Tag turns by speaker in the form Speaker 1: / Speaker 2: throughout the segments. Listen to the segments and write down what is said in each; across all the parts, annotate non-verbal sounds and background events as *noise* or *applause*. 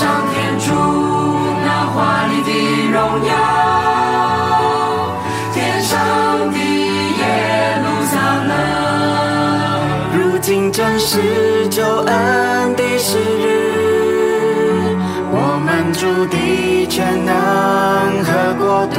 Speaker 1: 上天主那华丽的荣耀，天上的耶路撒冷，
Speaker 2: 如今正是救恩的时日，我们主的全能和国度，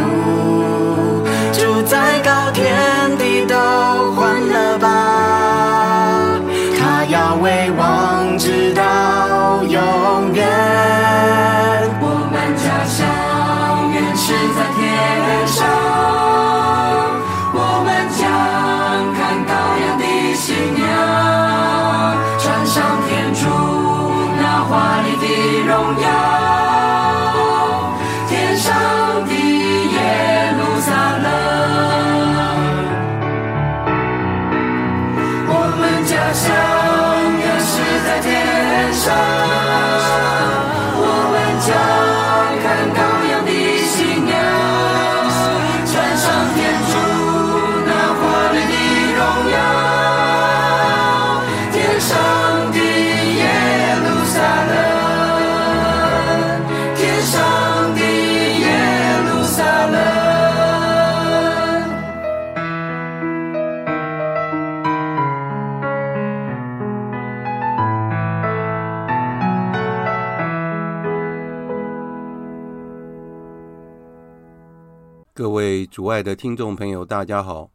Speaker 3: 主爱的听众朋友，大家好！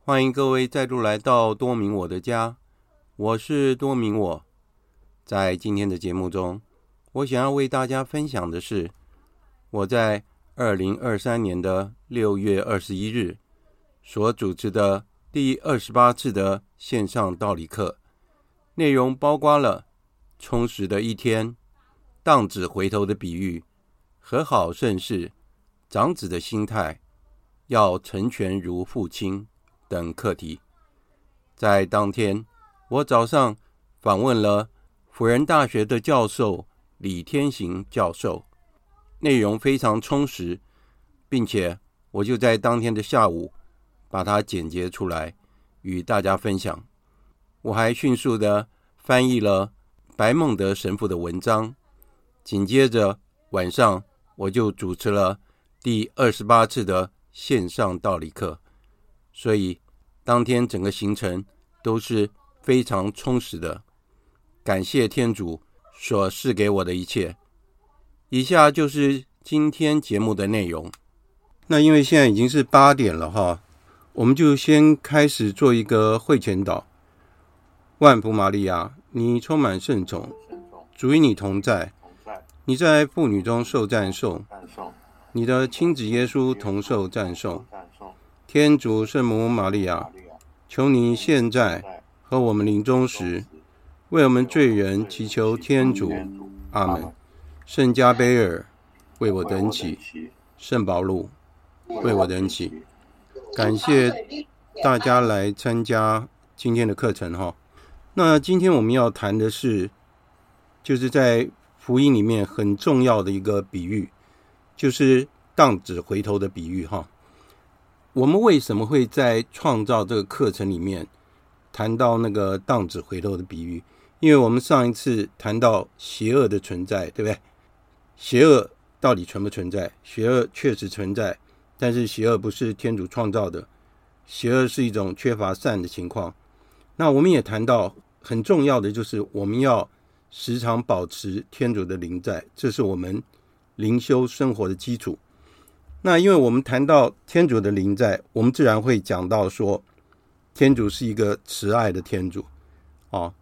Speaker 3: 欢迎各位再度来到多明我的家，我是多明我。在今天的节目中，我想要为大家分享的是我在二零二三年的六月二十一日所主持的第二十八次的线上道理课，内容包括了充实的一天、荡子回头的比喻、和好盛世。长子的心态，要成全如父亲等课题。在当天，我早上访问了辅仁大学的教授李天行教授，内容非常充实，并且我就在当天的下午把它剪辑出来与大家分享。我还迅速的翻译了白孟德神父的文章，紧接着晚上我就主持了。第二十八次的线上道理课，所以当天整个行程都是非常充实的。感谢天主所赐给我的一切。以下就是今天节目的内容。那因为现在已经是八点了哈，我们就先开始做一个会前祷。万福玛利亚，你充满圣宠，主与你同在，你在妇女中受赞颂。你的亲子耶稣同受赞颂，天主圣母玛利亚，求你现在和我们临终时，为我们罪人祈求天主。阿门。圣加贝尔，为我等起。圣保禄，为我等起。感谢大家来参加今天的课程哈。那今天我们要谈的是，就是在福音里面很重要的一个比喻，就是荡子回头的比喻。哈，我们为什么会在创造这个课程里面谈到那个荡子回头的比喻？因为我们上一次谈到邪恶的存在，对不对？邪恶到底存不存在？邪恶确实存在，但是邪恶不是天主创造的，邪恶是一种缺乏善的情况。那我们也谈到很重要的就是我们要时常保持天主的临在，这是我们灵修生活的基础。那因为我们谈到天主的临在，我们自然会讲到说，天主是一个慈爱的天主，哦。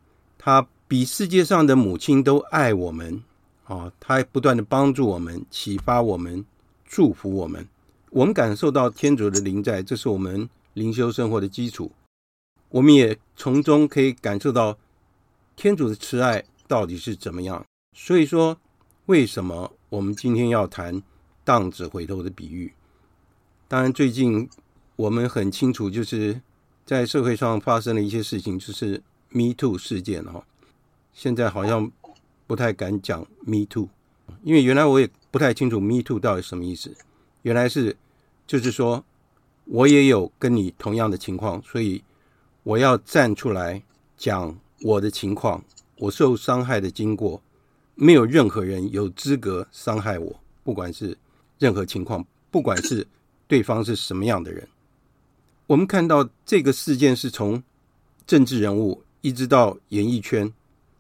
Speaker 3: 他比世界上的母亲都爱我们，啊，他不断的帮助我们、启发我们、祝福我们。我们感受到天主的临在，这是我们灵修生活的基础。我们也从中可以感受到天主的慈爱到底是怎么样。所以说，为什么我们今天要谈荡子回头的比喻？当然，最近我们很清楚，就是在社会上发生了一些事情，就是。Me Too 事件哈，现在好像不太敢讲 Me Too，因为原来我也不太清楚 Me Too 到底什么意思。原来是就是说我也有跟你同样的情况，所以我要站出来讲我的情况，我受伤害的经过，没有任何人有资格伤害我，不管是任何情况，不管是对方是什么样的人。我们看到这个事件是从政治人物。一直到演艺圈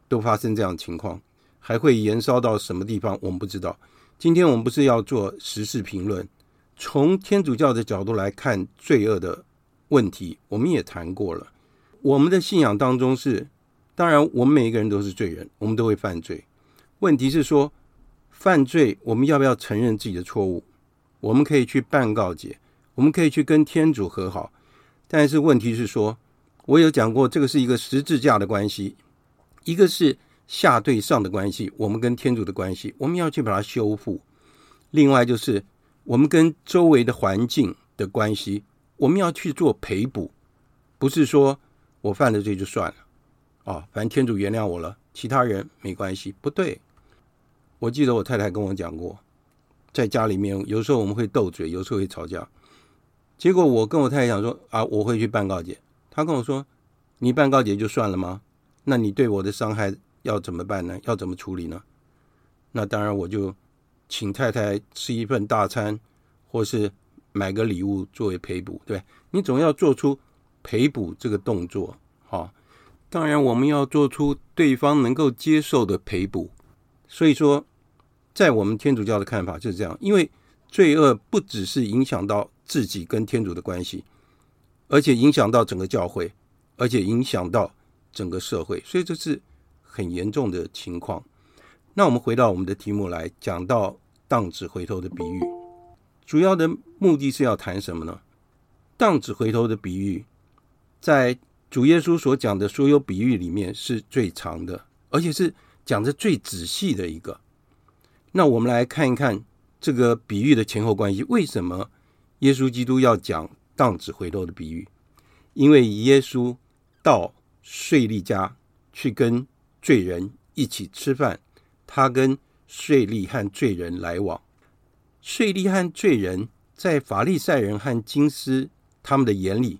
Speaker 3: 都发生这样的情况，还会延烧到什么地方？我们不知道。今天我们不是要做时事评论，从天主教的角度来看罪恶的问题，我们也谈过了。我们的信仰当中是，当然我们每一个人都是罪人，我们都会犯罪。问题是说，犯罪我们要不要承认自己的错误？我们可以去办告解，我们可以去跟天主和好，但是问题是说。我有讲过，这个是一个十字架的关系，一个是下对上的关系，我们跟天主的关系，我们要去把它修复；另外就是我们跟周围的环境的关系，我们要去做赔补，不是说我犯了罪就算了，啊，反正天主原谅我了，其他人没关系，不对。我记得我太太跟我讲过，在家里面有时候我们会斗嘴，有时候会吵架，结果我跟我太太讲说啊，我会去办告解。她跟我说：“你办告解就算了吗？那你对我的伤害要怎么办呢？要怎么处理呢？”那当然，我就请太太吃一份大餐，或是买个礼物作为赔补，对，你总要做出赔补这个动作，哈。当然，我们要做出对方能够接受的赔补。所以说，在我们天主教的看法就是这样，因为罪恶不只是影响到自己跟天主的关系。而且影响到整个教会，而且影响到整个社会，所以这是很严重的情况。那我们回到我们的题目来讲到荡子回头的比喻，主要的目的是要谈什么呢？荡子回头的比喻，在主耶稣所讲的所有比喻里面是最长的，而且是讲的最仔细的一个。那我们来看一看这个比喻的前后关系，为什么耶稣基督要讲？荡子回头的比喻，因为耶稣到税吏家去跟罪人一起吃饭，他跟税吏和罪人来往。税吏和罪人在法利赛人和经师他们的眼里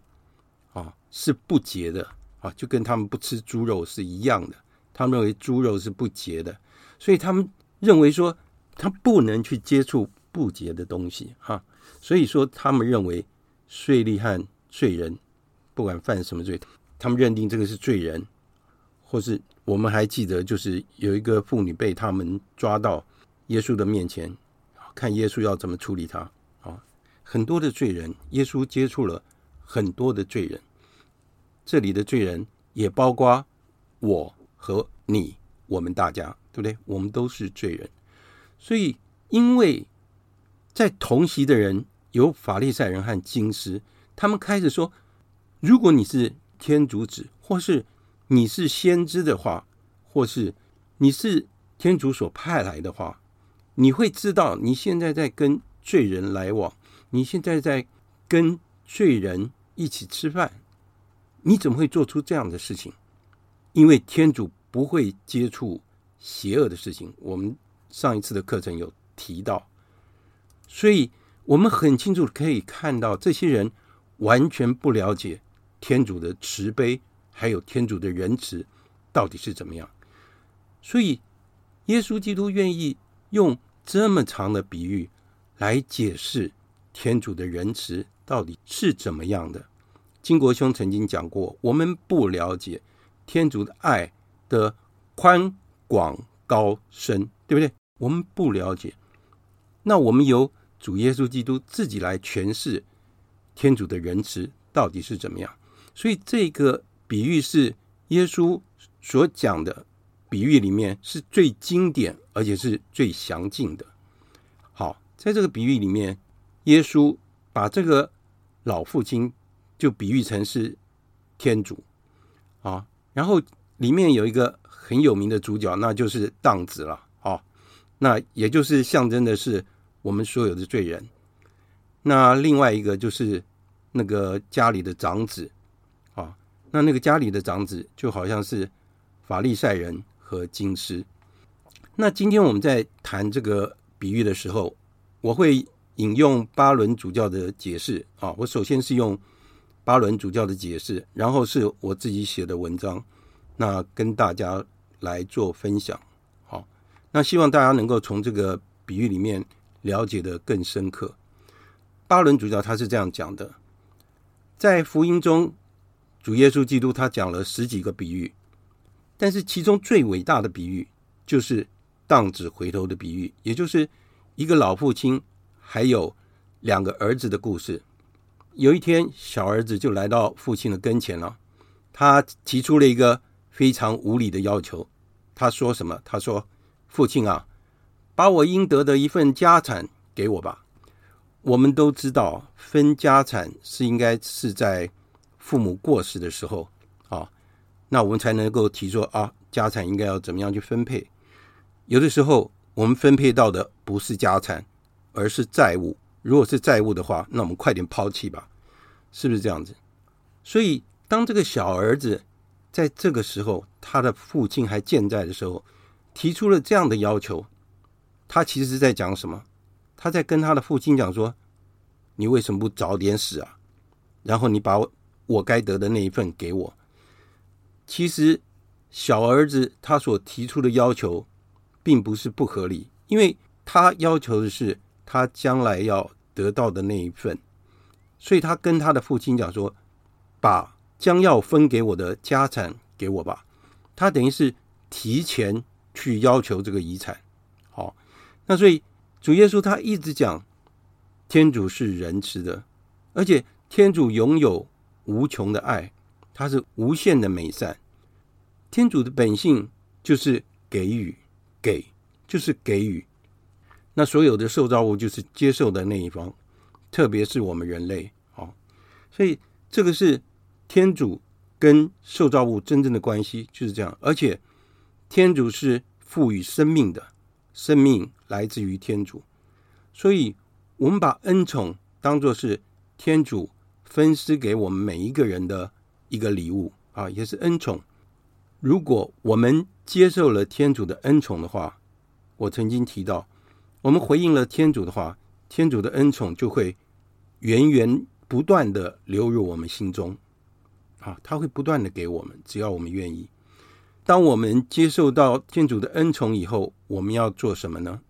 Speaker 3: 啊是不洁的啊，就跟他们不吃猪肉是一样的。他们认为猪肉是不洁的，所以他们认为说他不能去接触不洁的东西哈。所以说他们认为。税吏和罪人，不管犯什么罪，他们认定这个是罪人，或是我们还记得，就是有一个妇女被他们抓到耶稣的面前，看耶稣要怎么处理他啊。很多的罪人，耶稣接触了很多的罪人，这里的罪人也包括我和你，我们大家，对不对？我们都是罪人，所以因为在同席的人。有法利赛人和经师，他们开始说：“如果你是天主子，或是你是先知的话，或是你是天主所派来的话，你会知道你现在在跟罪人来往，你现在在跟罪人一起吃饭，你怎么会做出这样的事情？因为天主不会接触邪恶的事情。我们上一次的课程有提到，所以我们很清楚可以看到，这些人完全不了解天主的慈悲，还有天主的仁慈到底是怎么样。所以，耶稣基督愿意用这么长的比喻来解释天主的仁慈到底是怎么样的。金国兄曾经讲过，我们不了解天主的爱的宽广高深，对不对？我们不了解，那我们由主耶稣基督自己来诠释天主的仁慈到底是怎么样。所以这个比喻是耶稣所讲的比喻里面是最经典，而且是最详尽的。好，在这个比喻里面，耶稣把这个老父亲就比喻成是天主，然后里面有一个很有名的主角，那就是荡子了啊，那也就是象征的是我们所有的罪人。那另外一个就是那个家里的长子啊，那那个家里的长子就好像是法利赛人和经师。那今天我们在谈这个比喻的时候，我会引用巴伦主教的解释啊，我首先是用。巴伦主教的解释，然后是我自己写的文章，那跟大家来做分享。好，那希望大家能够从这个比喻里面了解得更深刻。巴伦主教他是这样讲的，在福音中，主耶稣基督他讲了十几个比喻，但是其中最伟大的比喻就是荡子回头的比喻，也就是一个老父亲还有两个儿子的故事。有一天，小儿子就来到父亲的跟前了。他提出了一个非常无理的要求。他说什么？他说：“父亲啊，把我应得的一份家产给我吧。”我们都知道，分家产是应该是在父母过世的时候啊，那我们才能够提出啊，家产应该要怎么样去分配。有的时候，我们分配到的不是家产，而是债务。如果是债务的话，那我们快点抛弃吧，是不是这样子？所以，当这个小儿子在这个时候，他的父亲还健在的时候，提出了这样的要求，他其实是在讲什么？他在跟他的父亲讲说：“你为什么不早点死啊？然后你把我我该得的那一份给我。”其实，小儿子他所提出的要求，并不是不合理，因为他要求的是。他将来要得到的那一份，所以他跟他的父亲讲说：“把将要分给我的家产给我吧。”他等于是提前去要求这个遗产。好，那所以主耶稣他一直讲，天主是仁慈的，而且天主拥有无穷的爱，他是无限的美善。天主的本性就是给予，给就是给予。那所有的受造物就是接受的那一方，特别是我们人类，哦，所以这个是天主跟受造物真正的关系就是这样。而且天主是赋予生命的，生命来自于天主，所以我们把恩宠当作是天主分施给我们每一个人的一个礼物啊，也是恩宠。如果我们接受了天主的恩宠的话，我曾经提到。我们回应了天主的话，天主的恩宠就会源源不断的流入我们心中，啊，他会不断的给我们，只要我们愿意。当我们接受到天主的恩宠以后，我们要做什么呢？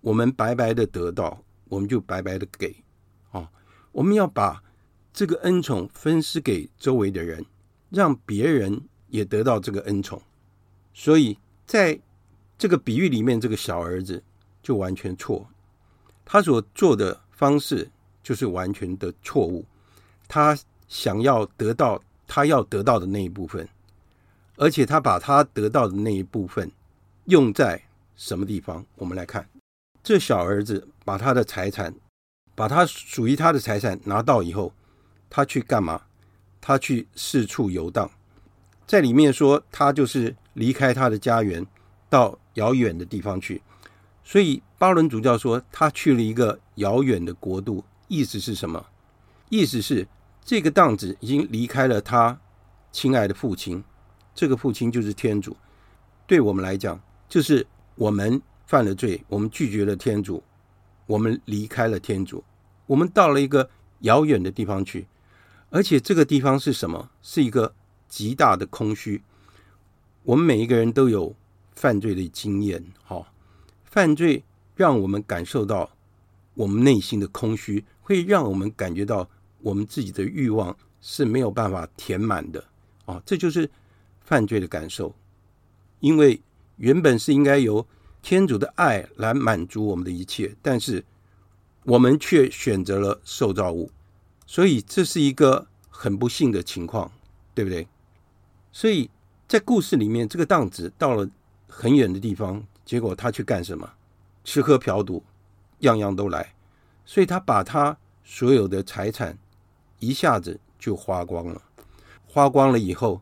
Speaker 3: 我们白白的得到，我们就白白的给，啊，我们要把这个恩宠分施给周围的人，让别人也得到这个恩宠。所以在这个比喻里面，这个小儿子。就完全错，他所做的方式就是完全的错误。他想要得到他要得到的那一部分，而且他把他得到的那一部分用在什么地方？我们来看，这小儿子把他的财产，把他属于他的财产拿到以后，他去干嘛？他去四处游荡，在里面说他就是离开他的家园，到遥远的地方去。所以巴伦主教说，他去了一个遥远的国度，意思是什么？意思是这个荡子已经离开了他亲爱的父亲，这个父亲就是天主。对我们来讲，就是我们犯了罪，我们拒绝了天主，我们离开了天主，我们到了一个遥远的地方去，而且这个地方是什么？是一个极大的空虚。我们每一个人都有犯罪的经验，哈，犯罪让我们感受到我们内心的空虚，会让我们感觉到我们自己的欲望是没有办法填满的，啊，这就是犯罪的感受，因为。原本是应该由天主的爱来满足我们的一切，但是我们却选择了受造物，所以这是一个很不幸的情况，对不对？所以在故事里面，这个荡子到了很远的地方，结果他去干什么？吃喝嫖赌，样样都来，所以他把他所有的财产一下子就花光了，花光了以后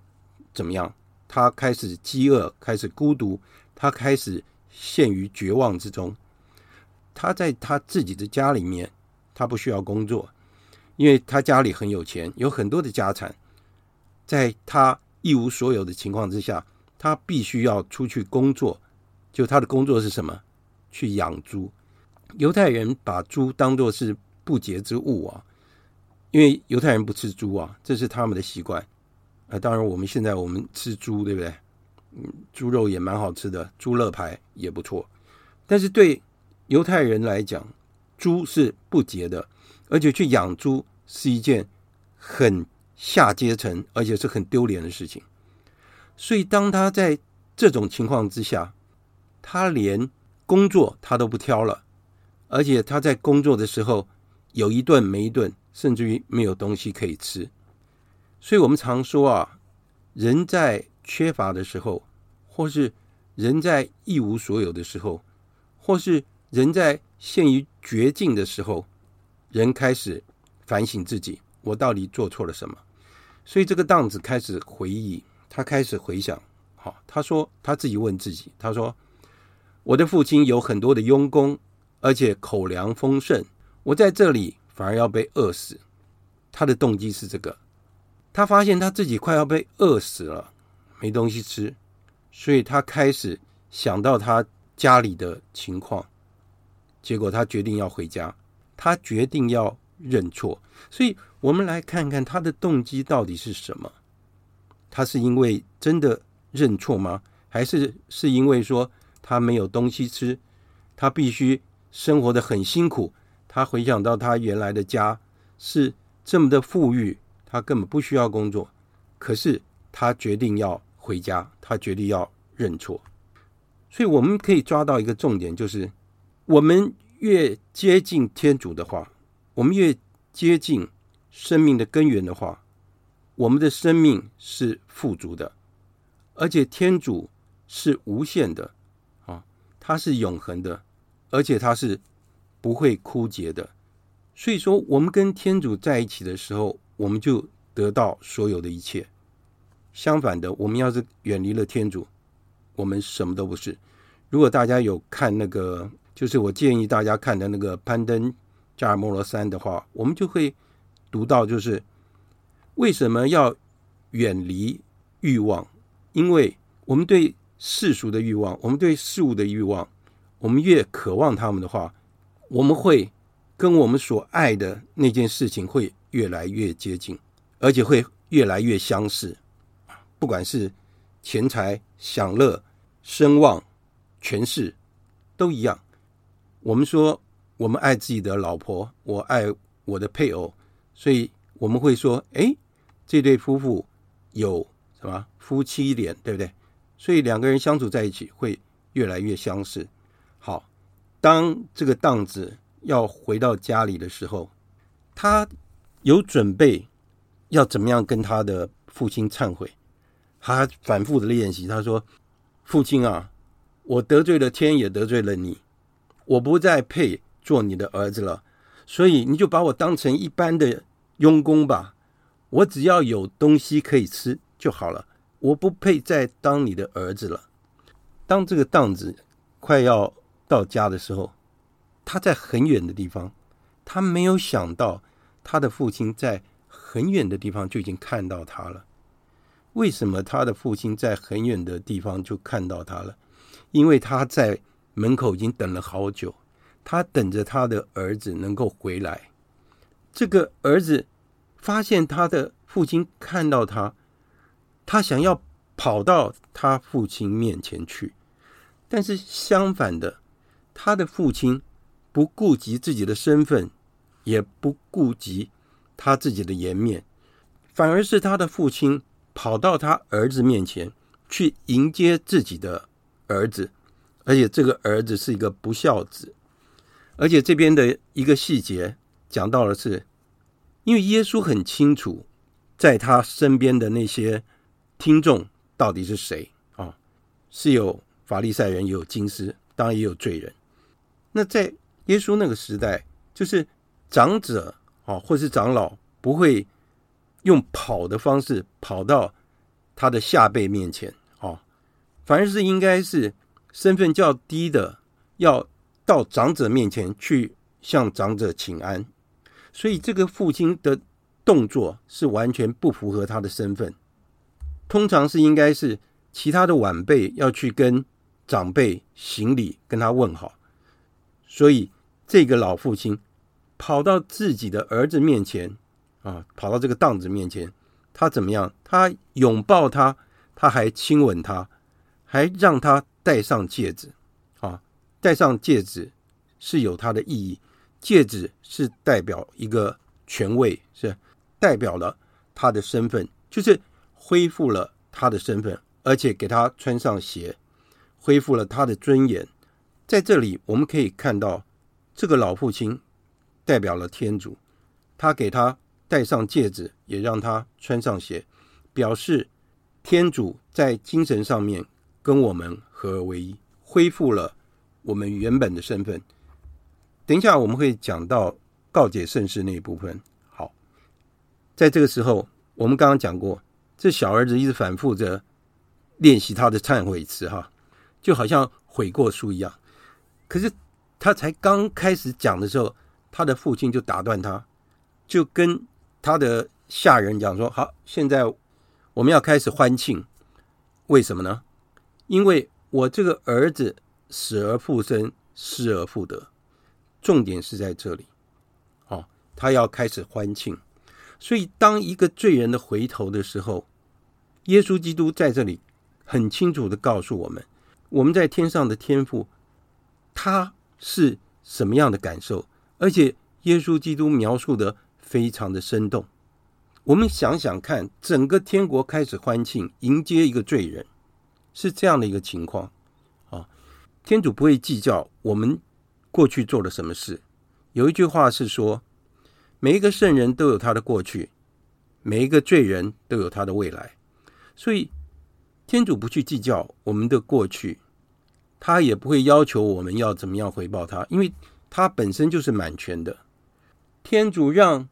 Speaker 3: 怎么样？他开始饥饿，开始孤独，他开始陷于绝望之中。他在他自己的家里面，他不需要工作，因为他家里很有钱，有很多的家产。在他一无所有的情况之下，他必须要出去工作。就他的工作是什么？去养猪。犹太人把猪当作是不洁之物啊，因为犹太人不吃猪啊，这是他们的习惯。啊，当然，我们现在我们吃猪，对不对？嗯，猪肉也蛮好吃的，猪肋排也不错。但是对犹太人来讲，猪是不洁的，而且去养猪是一件很下阶层，而且是很丢脸的事情。所以，当他在这种情况之下，他连工作他都不挑了，而且他在工作的时候有一顿没一顿，甚至于没有东西可以吃。所以我们常说啊，人在缺乏的时候，或是人在一无所有的时候，或是人在陷于绝境的时候，人开始反省自己：我到底做错了什么？所以这个当子开始回忆，他开始回想。好，他说他自己问自己：他说，我的父亲有很多的佣工，而且口粮丰盛，我在这里反而要被饿死。他的动机是这个。他发现他自己快要被饿死了，没东西吃，所以他开始想到他家里的情况，结果他决定要回家，他决定要认错。所以我们来看看他的动机到底是什么？他是因为真的认错吗？还是是因为说他没有东西吃，他必须生活的很辛苦？他回想到他原来的家是这么的富裕。他根本不需要工作，可是他决定要回家，他决定要认错。所以我们可以抓到一个重点，就是我们越接近天主的话，我们越接近生命的根源的话，我们的生命是富足的，而且天主是无限的它，是永恒的，而且它是不会枯竭的。所以说，我们跟天主在一起的时候，我们就得到所有的一切。相反的，我们要是远离了天主，我们什么都不是。如果大家有看那个，就是我建议大家看的那个攀登加尔默罗山的话，我们就会读到，就是为什么要远离欲望？因为我们对世俗的欲望，我们对事物的欲望，我们越渴望他们的话，我们会跟我们所爱的那件事情会。越来越接近，而且会越来越相似。不管是钱财、享乐、声望、权势，都一样。我们说我们爱自己的老婆，我爱我的配偶，所以我们会说：哎，这对夫妇有什么夫妻脸，对不对？所以两个人相处在一起会越来越相似。好，当这个荡子要回到家里的时候，他。有准备要怎么样跟他的父亲忏悔，他反复的练习。他说：“父亲啊，我得罪了天，也得罪了你，我不再配做你的儿子了，所以你就把我当成一般的佣工吧。我只要有东西可以吃就好了，我不配再当你的儿子了。”当这个当子快要到家的时候，他在很远的地方，他没有想到。他的父亲在很远的地方就已经看到他了。为什么他的父亲在很远的地方就看到他了？因为他在门口已经等了好久，他等着他的儿子能够回来。这个儿子发现他的父亲看到他，他想要跑到他父亲面前去，但是相反的，他的父亲不顾及自己的身份，也不顾及他自己的颜面，反而是他的父亲跑到他儿子面前去迎接自己的儿子，而且这个儿子是一个不孝子，而且这边的一个细节讲到的是，因为耶稣很清楚，在他身边的那些听众到底是谁啊？是有法利赛人，也有金师，当然也有罪人。那在耶稣那个时代，就是长者啊，或是长老不会。用跑的方式跑到他的下辈面前哦，反而是应该是身份较低的，要到长者面前去向长者请安，所以这个父亲的动作是完全不符合他的身份。通常是应该是其他的晚辈要去跟长辈行礼，跟他问好，所以这个老父亲跑到自己的儿子面前。啊，跑到这个档子面前，他怎么样？他拥抱他，他还亲吻他，还让他戴上戒指。啊，戴上戒指是有它的意义，戒指是代表一个权位，是代表了他的身份，就是恢复了他的身份，而且给他穿上鞋，恢复了他的尊严。在这里，我们可以看到，这个老父亲代表了天主，他给他。戴上戒指，也让他穿上鞋，表示天主在精神上面跟我们合而为一，恢复了我们原本的身份。等一下我们会讲到告解圣事那一部分。好，在这个时候，我们刚刚讲过，这小儿子一直反复着练习他的忏悔词，哈，就好像悔过书一样。可是他才刚开始讲的时候，他的父亲就打断他，就跟。他的下人讲说：“好，现在我们要开始欢庆，为什么呢？因为我这个儿子死而复生，失而复得，重点是在这里。哦，他要开始欢庆。所以，当一个罪人的回头的时候，耶稣基督在这里很清楚的告诉我们：我们在天上的天父，他是什么样的感受？而且，耶稣基督描述的。”非常的生动，我们想想看，整个天国开始欢庆，迎接一个罪人，是这样的一个情况啊。天主不会计较我们过去做了什么事。有一句话是说，每一个圣人都有他的过去，每一个罪人都有他的未来。所以，天主不去计较我们的过去，他也不会要求我们要怎么样回报他，因为他本身就是满全的。天主让。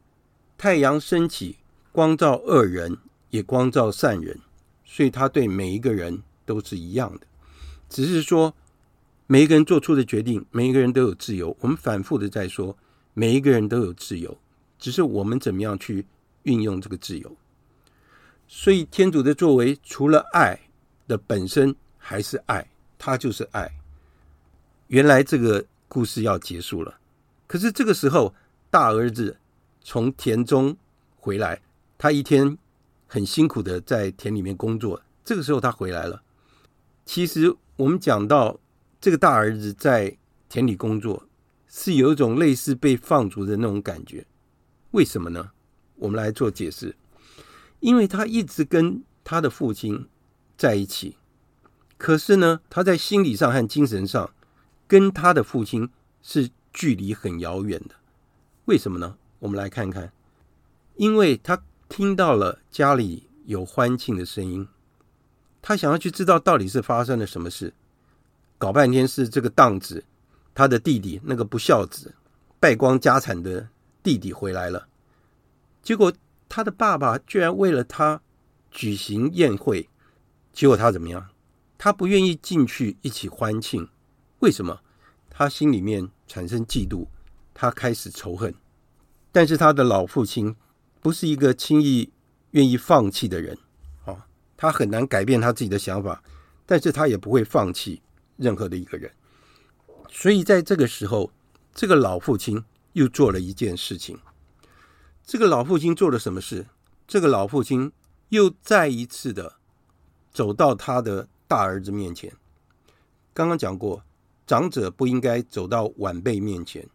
Speaker 3: 太阳升起，光照恶人，也光照善人，所以他对每一个人都是一样的。只是说，每一个人做出的决定，每一个人都有自由。我们反复的在说，每一个人都有自由，只是我们怎么样去运用这个自由。所以，天主的作为，除了爱的本身，还是爱，他就是爱。原来这个故事要结束了，可是这个时候，大儿子。从田中回来，他一天很辛苦的在田里面工作。这个时候他回来了。其实我们讲到这个大儿子在田里工作，是有一种类似被放逐的那种感觉。为什么呢？我们来做解释。因为他一直跟他的父亲在一起，可是呢，他在心理上和精神上跟他的父亲是距离很遥远的。为什么呢？我们来看看，因为他听到了家里有欢庆的声音，他想要去知道到底是发生了什么事。搞半天是这个档子，他的弟弟那个不孝子，败光家产的弟弟回来了。结果他的爸爸居然为了他举行宴会，结果他怎么样？他不愿意进去一起欢庆，为什么？他心里面产生嫉妒，他开始仇恨。但是他的老父亲不是一个轻易愿意放弃的人，啊，他很难改变他自己的想法，但是他也不会放弃任何的一个人。所以在这个时候，这个老父亲又做了一件事情。这个老父亲做了什么事？这个老父亲又再一次的走到他的大儿子面前。刚刚讲过，长者不应该走到晚辈面前。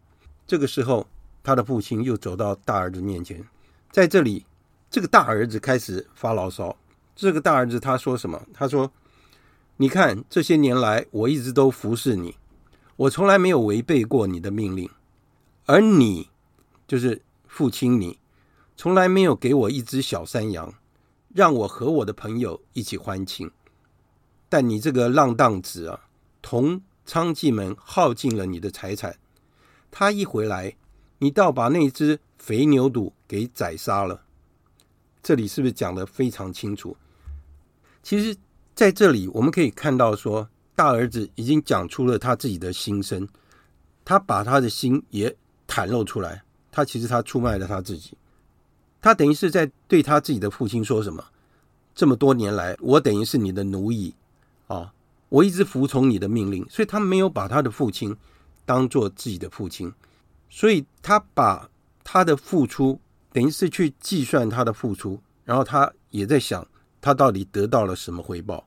Speaker 3: 这个时候，他的父亲又走到大儿子面前。在这里，这个大儿子开始发牢骚。这个大儿子他说什么？他说：“你看，这些年来我一直都服侍你，我从来没有违背过你的命令，而你，就是父亲你，从来没有给我一只小山羊，让我和我的朋友一起欢庆。但你这个浪荡子啊！”同娼妓们耗尽了你的财产，他一回来，你倒把那只肥牛犊给宰杀了。这里是不是讲得非常清楚？其实在这里我们可以看到，说大儿子已经讲出了他自己的心声，他把他的心也袒露出来。他其实他出卖了他自己，他等于是在对他自己的父亲说什么？这么多年来，我等于是你的奴役啊。我一直服从你的命令，所以他没有把他的父亲当做自己的父亲，所以他把他的付出等于是去计算他的付出，然后他也在想他到底得到了什么回报。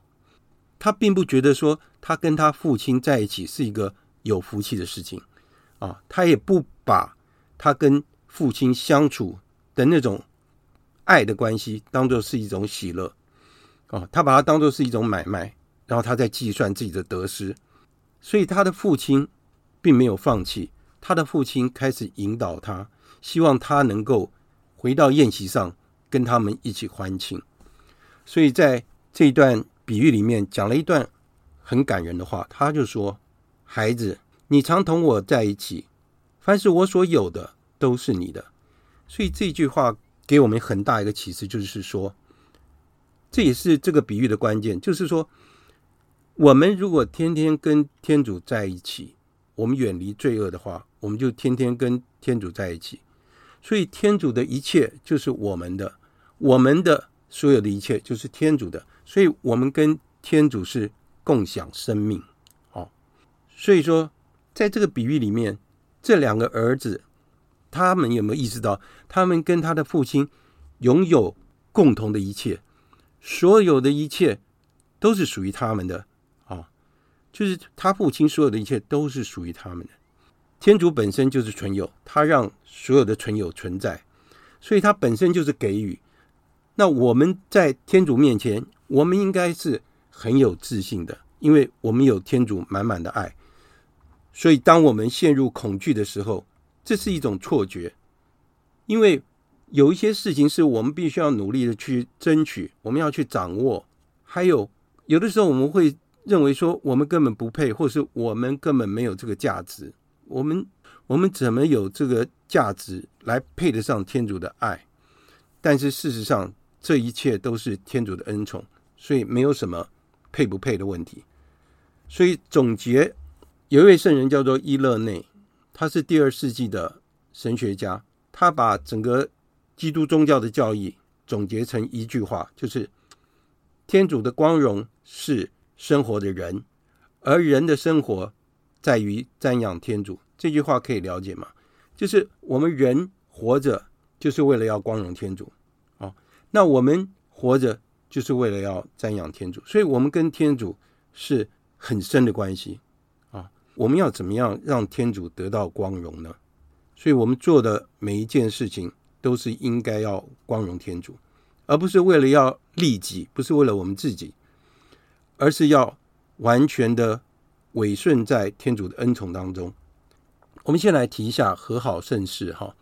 Speaker 3: 他并不觉得说他跟他父亲在一起是一个有福气的事情啊，他也不把他跟父亲相处的那种爱的关系当做是一种喜乐啊，他把它当做是一种买卖。然后他在计算自己的得失，所以他的父亲并没有放弃。他的父亲开始引导他，希望他能够回到宴席上跟他们一起欢庆。所以在这一段比喻里面讲了一段很感人的话，他就说：“孩子，你常同我在一起，凡是我所有的都是你的。”所以这句话给我们很大一个启示，就是说，这也是这个比喻的关键，就是说。我们如果天天跟天主在一起，我们远离罪恶的话，我们就天天跟天主在一起。所以天主的一切就是我们的，我们的所有的一切就是天主的。所以我们跟天主是共享生命。哦，所以说，在这个比喻里面，这两个儿子，他们有没有意识到，他们跟他的父亲拥有共同的一切，所有的一切都是属于他们的啊。就是他父亲所有的一切都是属于他们的。天主本身就是存有，他让所有的存有存在，所以他本身就是给予。那我们在天主面前，我们应该是很有自信的，因为我们有天主满满的爱。所以当我们陷入恐惧的时候，这是一种错觉，因为有一些事情是我们必须要努力的去争取，我们要去掌握。还有有的时候我们会。认为说我们根本不配，或是我们根本没有这个价值，我们我们怎么有这个价值来配得上天主的爱？但是事实上，这一切都是天主的恩宠，所以没有什么配不配的问题。所以总结，有一位圣人叫做伊勒内，他是第二世纪的神学家，他把整个基督宗教的教义总结成一句话，就是天主的光荣是。生活的人，而人的生活在于瞻仰天主。这句话可以了解吗？就是我们人活着就是为了要光荣天主啊。那我们活着就是为了要瞻仰天主，所以我们跟天主是很深的关系。我们要怎么样让天主得到光荣呢？所以我们做的每一件事情都是应该要光荣天主，而不是为了要利己，不是为了我们自己。而是要完全的委顺在天主的恩宠当中。我们先来提一下和好盛世哈。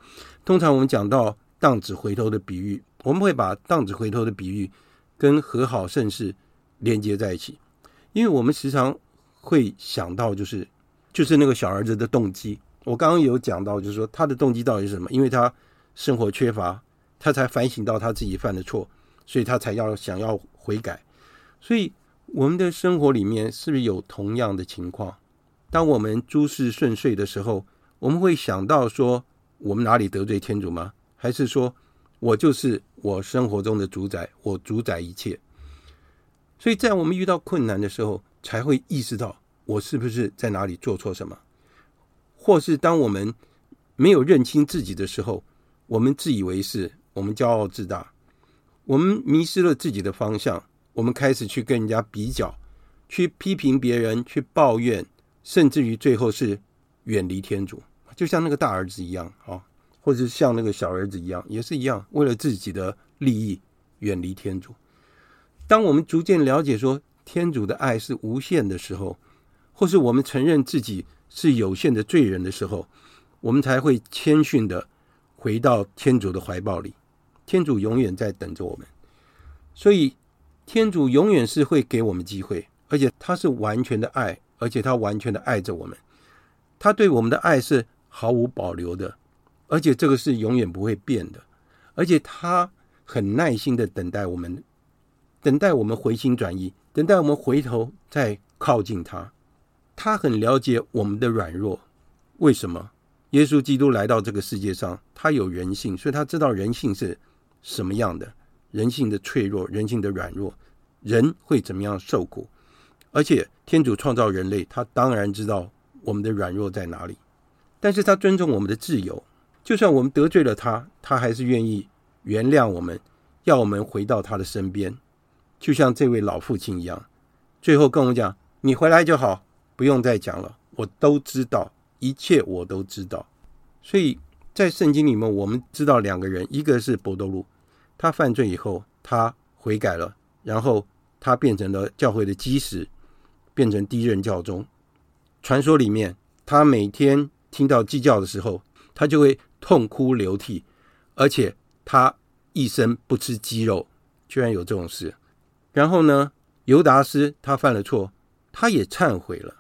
Speaker 3: 通常我们讲到荡子回头的比喻，我们会把荡子回头的比喻跟和好盛世连接在一起，因为我们时常会想到就是就是那个小儿子的动机。我刚刚有讲到，就是说他的动机到底是什么？因为他生活缺乏，他才反省到他自己犯的错，所以他才要想要悔改，所以。我们的生活里面是不是有同样的情况？当我们诸事顺遂的时候，我们会想到说我们哪里得罪天主吗？还是说我就是我生活中的主宰，我主宰一切？所以在我们遇到困难的时候，才会意识到我是不是在哪里做错什么？或是当我们没有认清自己的时候，我们自以为是，我们骄傲自大，我们迷失了自己的方向，我们开始去跟人家比较，去批评别人，去抱怨，甚至于最后是远离天主，就像那个大儿子一样啊，或者是像那个小儿子一样，也是一样，为了自己的利益远离天主。当我们逐渐了解说天主的爱是无限的时候，或是我们承认自己是有限的罪人的时候，我们才会谦逊的回到天主的怀抱里。天主永远在等着我们，所以天主永远是会给我们机会，而且他是完全的爱，而且他完全的爱着我们。他对我们的爱是毫无保留的，而且这个是永远不会变的，而且他很耐心的等待我们，等待我们回心转意，等待我们回头再靠近他。他很了解我们的软弱，为什么？耶稣基督来到这个世界上，他有人性，所以他知道人性是什么样的，人性的脆弱，人性的软弱，人会怎么样受苦。而且天主创造人类，他当然知道我们的软弱在哪里，但是他尊重我们的自由，就算我们得罪了他，他还是愿意原谅我们，要我们回到他的身边，就像这位老父亲一样，最后跟我讲：“你回来就好。”不用再讲了，我都知道，一切我都知道。所以在圣经里面，我们知道两个人，一个是伯多禄，他犯罪以后，他悔改了，然后他变成了教会的基石，变成第一任教宗。传说里面，他每天听到鸡叫的时候，他就会痛哭流涕，而且他一生不吃鸡肉，居然有这种事。然后呢，犹达斯他犯了错，他也忏悔了。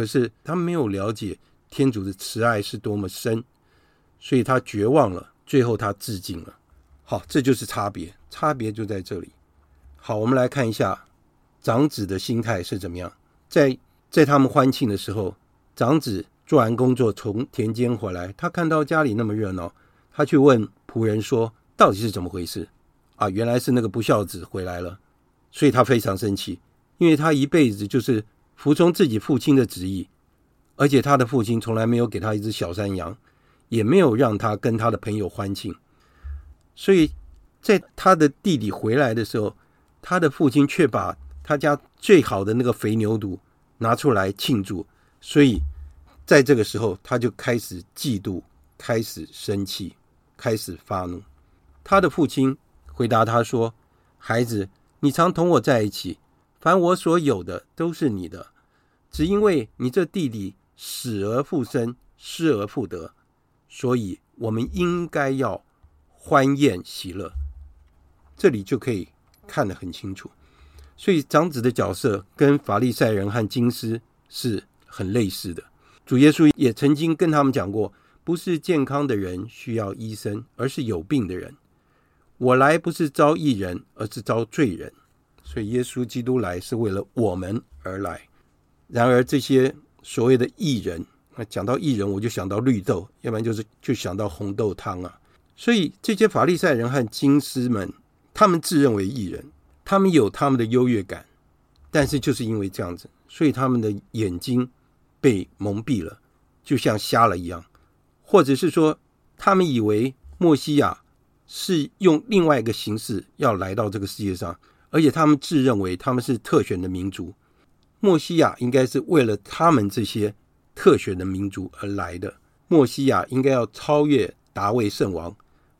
Speaker 3: 可是他没有了解天主的慈爱是多么深，所以他绝望了。最后他自尽了。好，这就是差别，差别就在这里。好，我们来看一下长子的心态是怎么样。在在他们欢庆的时候，长子做完工作从田间回来，他看到家里那么热闹，他去问仆人说：“到底是怎么回事？”啊，原来是那个不孝子回来了，所以他非常生气，因为他一辈子就是。服从自己父亲的旨意，而且他的父亲从来没有给他一只小山羊，也没有让他跟他的朋友欢庆。所以，在他的弟弟回来的时候，他的父亲却把他家最好的那个肥牛犊拿出来庆祝。所以，在这个时候，他就开始嫉妒，开始生气，开始发怒。他的父亲回答他说：“孩子，你常同我在一起。”凡我所有的都是你的，只因为你这弟弟死而复生，失而复得，所以我们应该要欢宴喜乐。这里就可以看得很清楚。所以长子的角色跟法利赛人和金师是很类似的。主耶稣也曾经跟他们讲过：不是健康的人需要医生，而是有病的人。我来不是招义人，而是招罪人。所以，耶稣基督来是为了我们而来。然而，这些所谓的艺人，那讲到艺人，我就想到绿豆，要不然就是就想到红豆汤啊。所以，这些法利赛人和金师们，他们自认为艺人，他们有他们的优越感，但是就是因为这样子，所以他们的眼睛被蒙蔽了，就像瞎了一样，或者是说，他们以为默西亚是用另外一个形式要来到这个世界上。而且他们自认为他们是特选的民族，默西亚应该是为了他们这些特选的民族而来的。默西亚应该要超越达维圣王，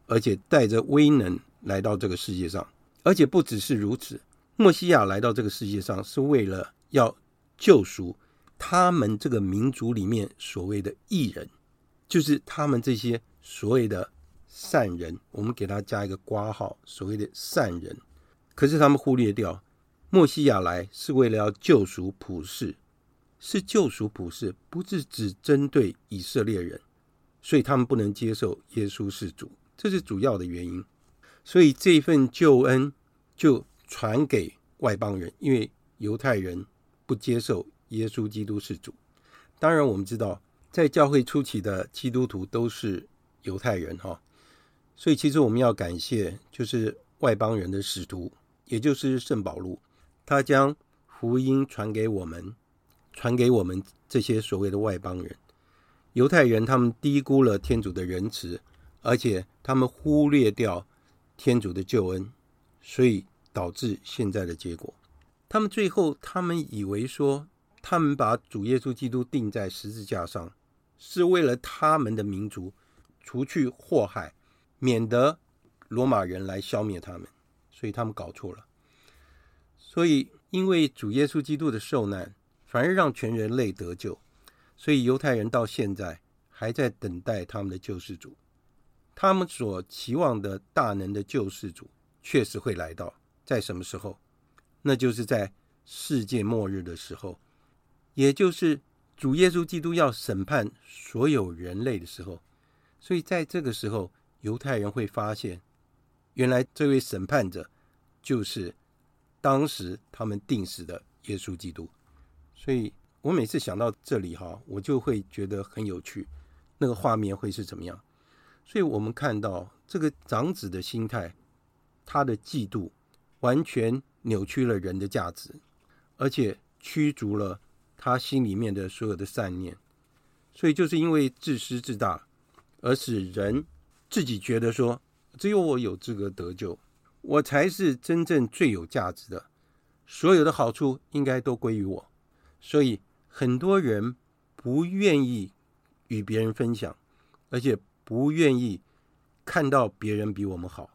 Speaker 3: 而且带着威能来到这个世界上。而且不只是如此，默西亚来到这个世界上是为了要救赎他们这个民族里面所谓的异人，就是他们这些所谓的善人。我们给他加一个括号，所谓的善人。可是他们忽略掉，默西亚来是为了要救赎普世，是救赎普世，不是只针对以色列人，所以他们不能接受耶稣是主，这是主要的原因。所以这份救恩就传给外邦人，因为犹太人不接受耶稣基督是主。当然，我们知道在教会初期的基督徒都是犹太人哈，所以其实我们要感谢就是外邦人的使徒。也就是圣保禄，他将福音传给我们，传给我们这些所谓的外邦人，犹太人他们低估了天主的仁慈，而且他们忽略掉天主的救恩，所以导致现在的结果。他们最后，他们以为说，他们把主耶稣基督钉在十字架上，是为了他们的民族除去祸害，免得罗马人来消灭他们，所以他们搞错了。所以，因为主耶稣基督的受难，反而让全人类得救。所以犹太人到现在还在等待他们的救世主，他们所期望的大能的救世主确实会来到，在什么时候？那就是在世界末日的时候，也就是主耶稣基督要审判所有人类的时候。所以在这个时候，犹太人会发现，原来这位审判者就是当时他们定死的耶稣基督。所以。我每次想到这里哈，我就会觉得很有趣，那个画面会是怎么样？所以我们看到这个长子的心态，他的嫉妒完全扭曲了人的价值，而且驱逐了他心里面的所有的善念。所以就是因为自私自大，而使人自己觉得说，只有我有资格得救，我才是真正最有价值的，所有的好处应该都归于我，所以。很多人不愿意与别人分享，而且不愿意看到别人比我们好。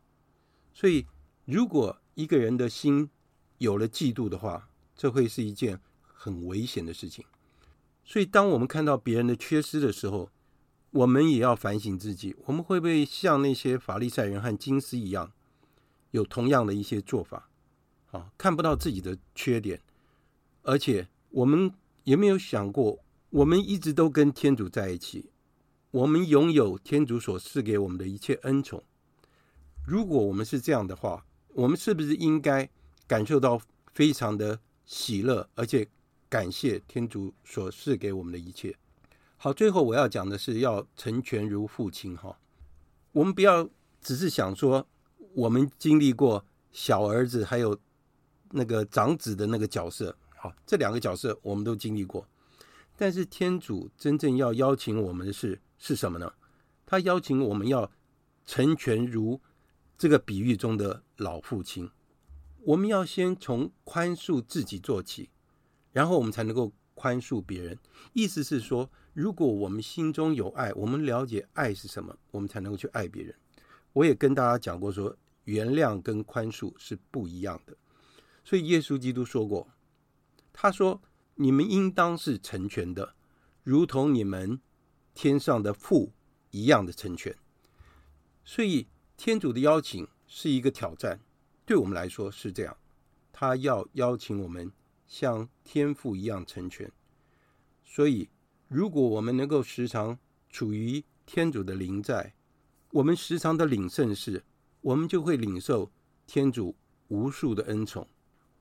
Speaker 3: 所以，如果一个人的心有了嫉妒的话，这会是一件很危险的事情。所以，当我们看到别人的缺失的时候，我们也要反省自己：我们会不会像那些法利赛人和金丝一样，有同样的一些做法？啊，看不到自己的缺点，而且我们。有没有想过，我们一直都跟天主在一起，我们拥有天主所赐给我们的一切恩宠。如果我们是这样的话，我们是不是应该感受到非常的喜乐，而且感谢天主所赐给我们的一切？好，最后我要讲的是要成全如父亲哈。我们不要只是想说，我们经历过小儿子还有那个长子的那个角色。好这两个角色我们都经历过，但是天主真正要邀请我们的是是什么呢？他邀请我们要成全如这个比喻中的老父亲。我们要先从宽恕自己做起，然后我们才能够宽恕别人。意思是说，如果我们心中有爱，我们了解爱是什么，我们才能够去爱别人。我也跟大家讲过说，原谅跟宽恕是不一样的。所以耶稣基督说过。他说：“你们应当是成全的，如同你们天上的父一样的成全。”所以，天主的邀请是一个挑战，对我们来说是这样。他要邀请我们像天赋一样成全。所以，如果我们能够时常处于天主的临在，我们时常的领圣事，我们就会领受天主无数的恩宠。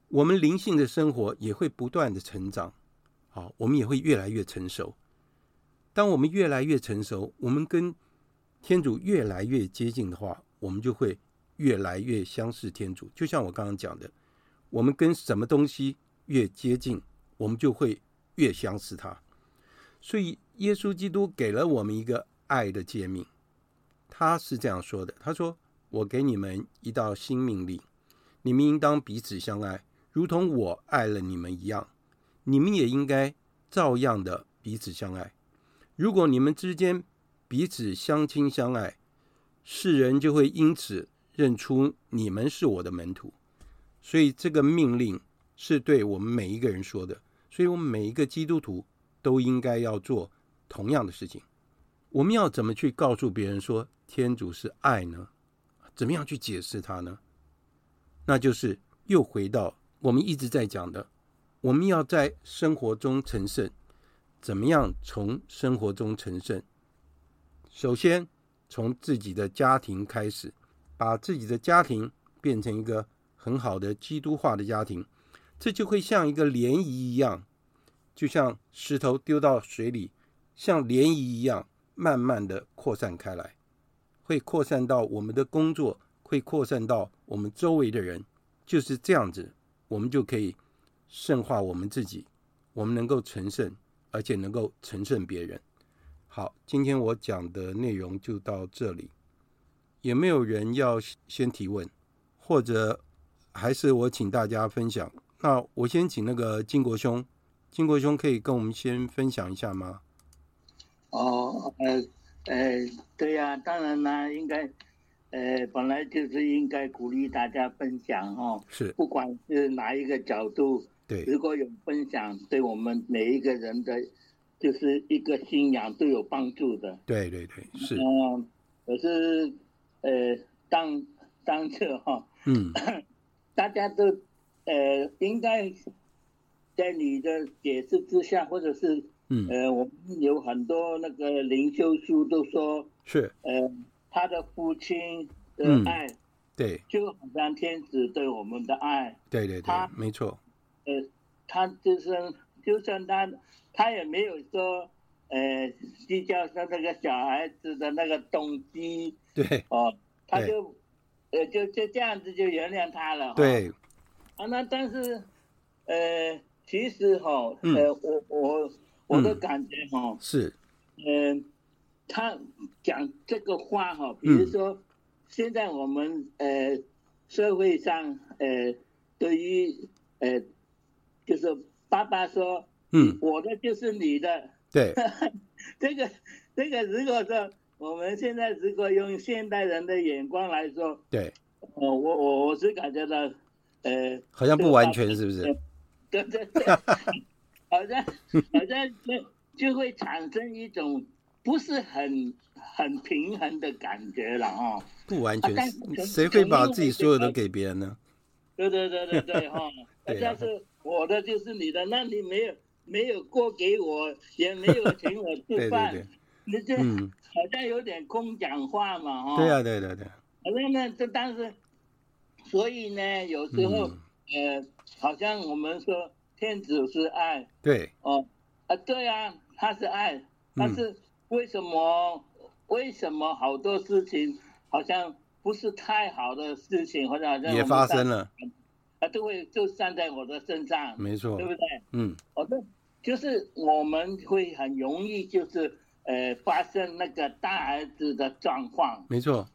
Speaker 3: 我们灵性的生活也会不断的成长，好，我们也会越来越成熟。当我们越来越成熟，我们跟天主越来越接近的话，我们就会越来越相似天主。就像我刚刚讲的，我们跟什么东西越接近，我们就会越相似他。所以，耶稣基督给了我们一个爱的诫命，他是这样说的：“他说，我给你们一道新命令，你们应当彼此相爱。”如同我爱了你们一样，你们也应该照样的彼此相爱。如果你们之间彼此相亲相爱，世人就会因此认出你们是我的门徒。所以这个命令是对我们每一个人说的。所以我们每一个基督徒都应该要做同样的事情。我们要怎么去告诉别人说天主是爱呢？怎么样去解释它呢？那就是又回到。我们一直在讲的，我们要在生活中成圣，怎么样从生活中成圣？首先从自己的家庭开始，把自己的家庭变成一个很好的基督化的家庭，这就会像一个涟漪一样，就像石头丢到水里，像涟漪一样，慢慢的扩散开来，会扩散到我们的工作，会扩散到我们周围的人，就是这样子。我们就可以圣化我们自己，我们能够成圣，而且能够成圣别人。好，今天我讲的内容就到这里。有没有人要先提问，或者还是我请大家分享？那我先请那个金国兄，金国兄可以跟我们先分享一下吗？
Speaker 4: 哦，呃，呃，对呀、啊，当然啦，应该，呃，本来就是应该鼓励大家分享哦。
Speaker 3: 是，
Speaker 4: 不管是哪一个角度，
Speaker 3: 对，
Speaker 4: 如果有分享，对我们每一个人的，就是一个信仰都有帮助的。
Speaker 3: 对对对，是。
Speaker 4: 嗯，可是，呃，当当这哈，嗯，大家都，呃，应该在你的解释之下，或者是。嗯，呃，我们有很多那个灵修书都说，
Speaker 3: 是，
Speaker 4: 呃，他的父亲的爱，嗯、
Speaker 3: 对，
Speaker 4: 就好像天子对我们的爱，
Speaker 3: 对对对，他没错，
Speaker 4: 呃，他就是，就算他，他也没有说，呃，计较上那个小孩子的那个动机，
Speaker 3: 对，
Speaker 4: 哦，他就，呃，就就这样子就原谅他了，
Speaker 3: 对，
Speaker 4: 啊，那但是，呃，其实哈，呃，我、嗯、我。我我的感觉哈、
Speaker 3: 嗯、是，
Speaker 4: 嗯、呃，他讲这个话哈，比如说，现在我们呃社会上呃对于呃就是爸爸说，嗯，我的就是你的，
Speaker 3: 对，*laughs*
Speaker 4: 这个这个如果说我们现在如果用现代人的眼光来说，
Speaker 3: 对，
Speaker 4: 哦、呃，我我我是感觉到，呃，
Speaker 3: 好像不完全是不是？*laughs*
Speaker 4: 对对对。好像好像就就会产生一种不是很很平衡的感觉了哈。
Speaker 3: 不完全，谁会把自己所有的给别人呢？
Speaker 4: 对对对对对哈。*laughs* 但是我的就是你的，那你没有没有过给我，也没有请我吃 *laughs* 饭，你这好像有点空讲话嘛哈。
Speaker 3: 对啊对对对。
Speaker 4: 好像呢，这但是，所以呢，有时候呃，好像我们说。天子是爱，
Speaker 3: 对，
Speaker 4: 哦，啊，对啊，他是爱，但是为什么、嗯、为什么好多事情好像不是太好的事情，或者好像
Speaker 3: 也发生了，
Speaker 4: 啊，都会就站在我的身上，
Speaker 3: 没错，
Speaker 4: 对不对？
Speaker 3: 嗯，
Speaker 4: 哦，对，就是我们会很容易就是呃发生那个大儿子的状况，
Speaker 3: 没错。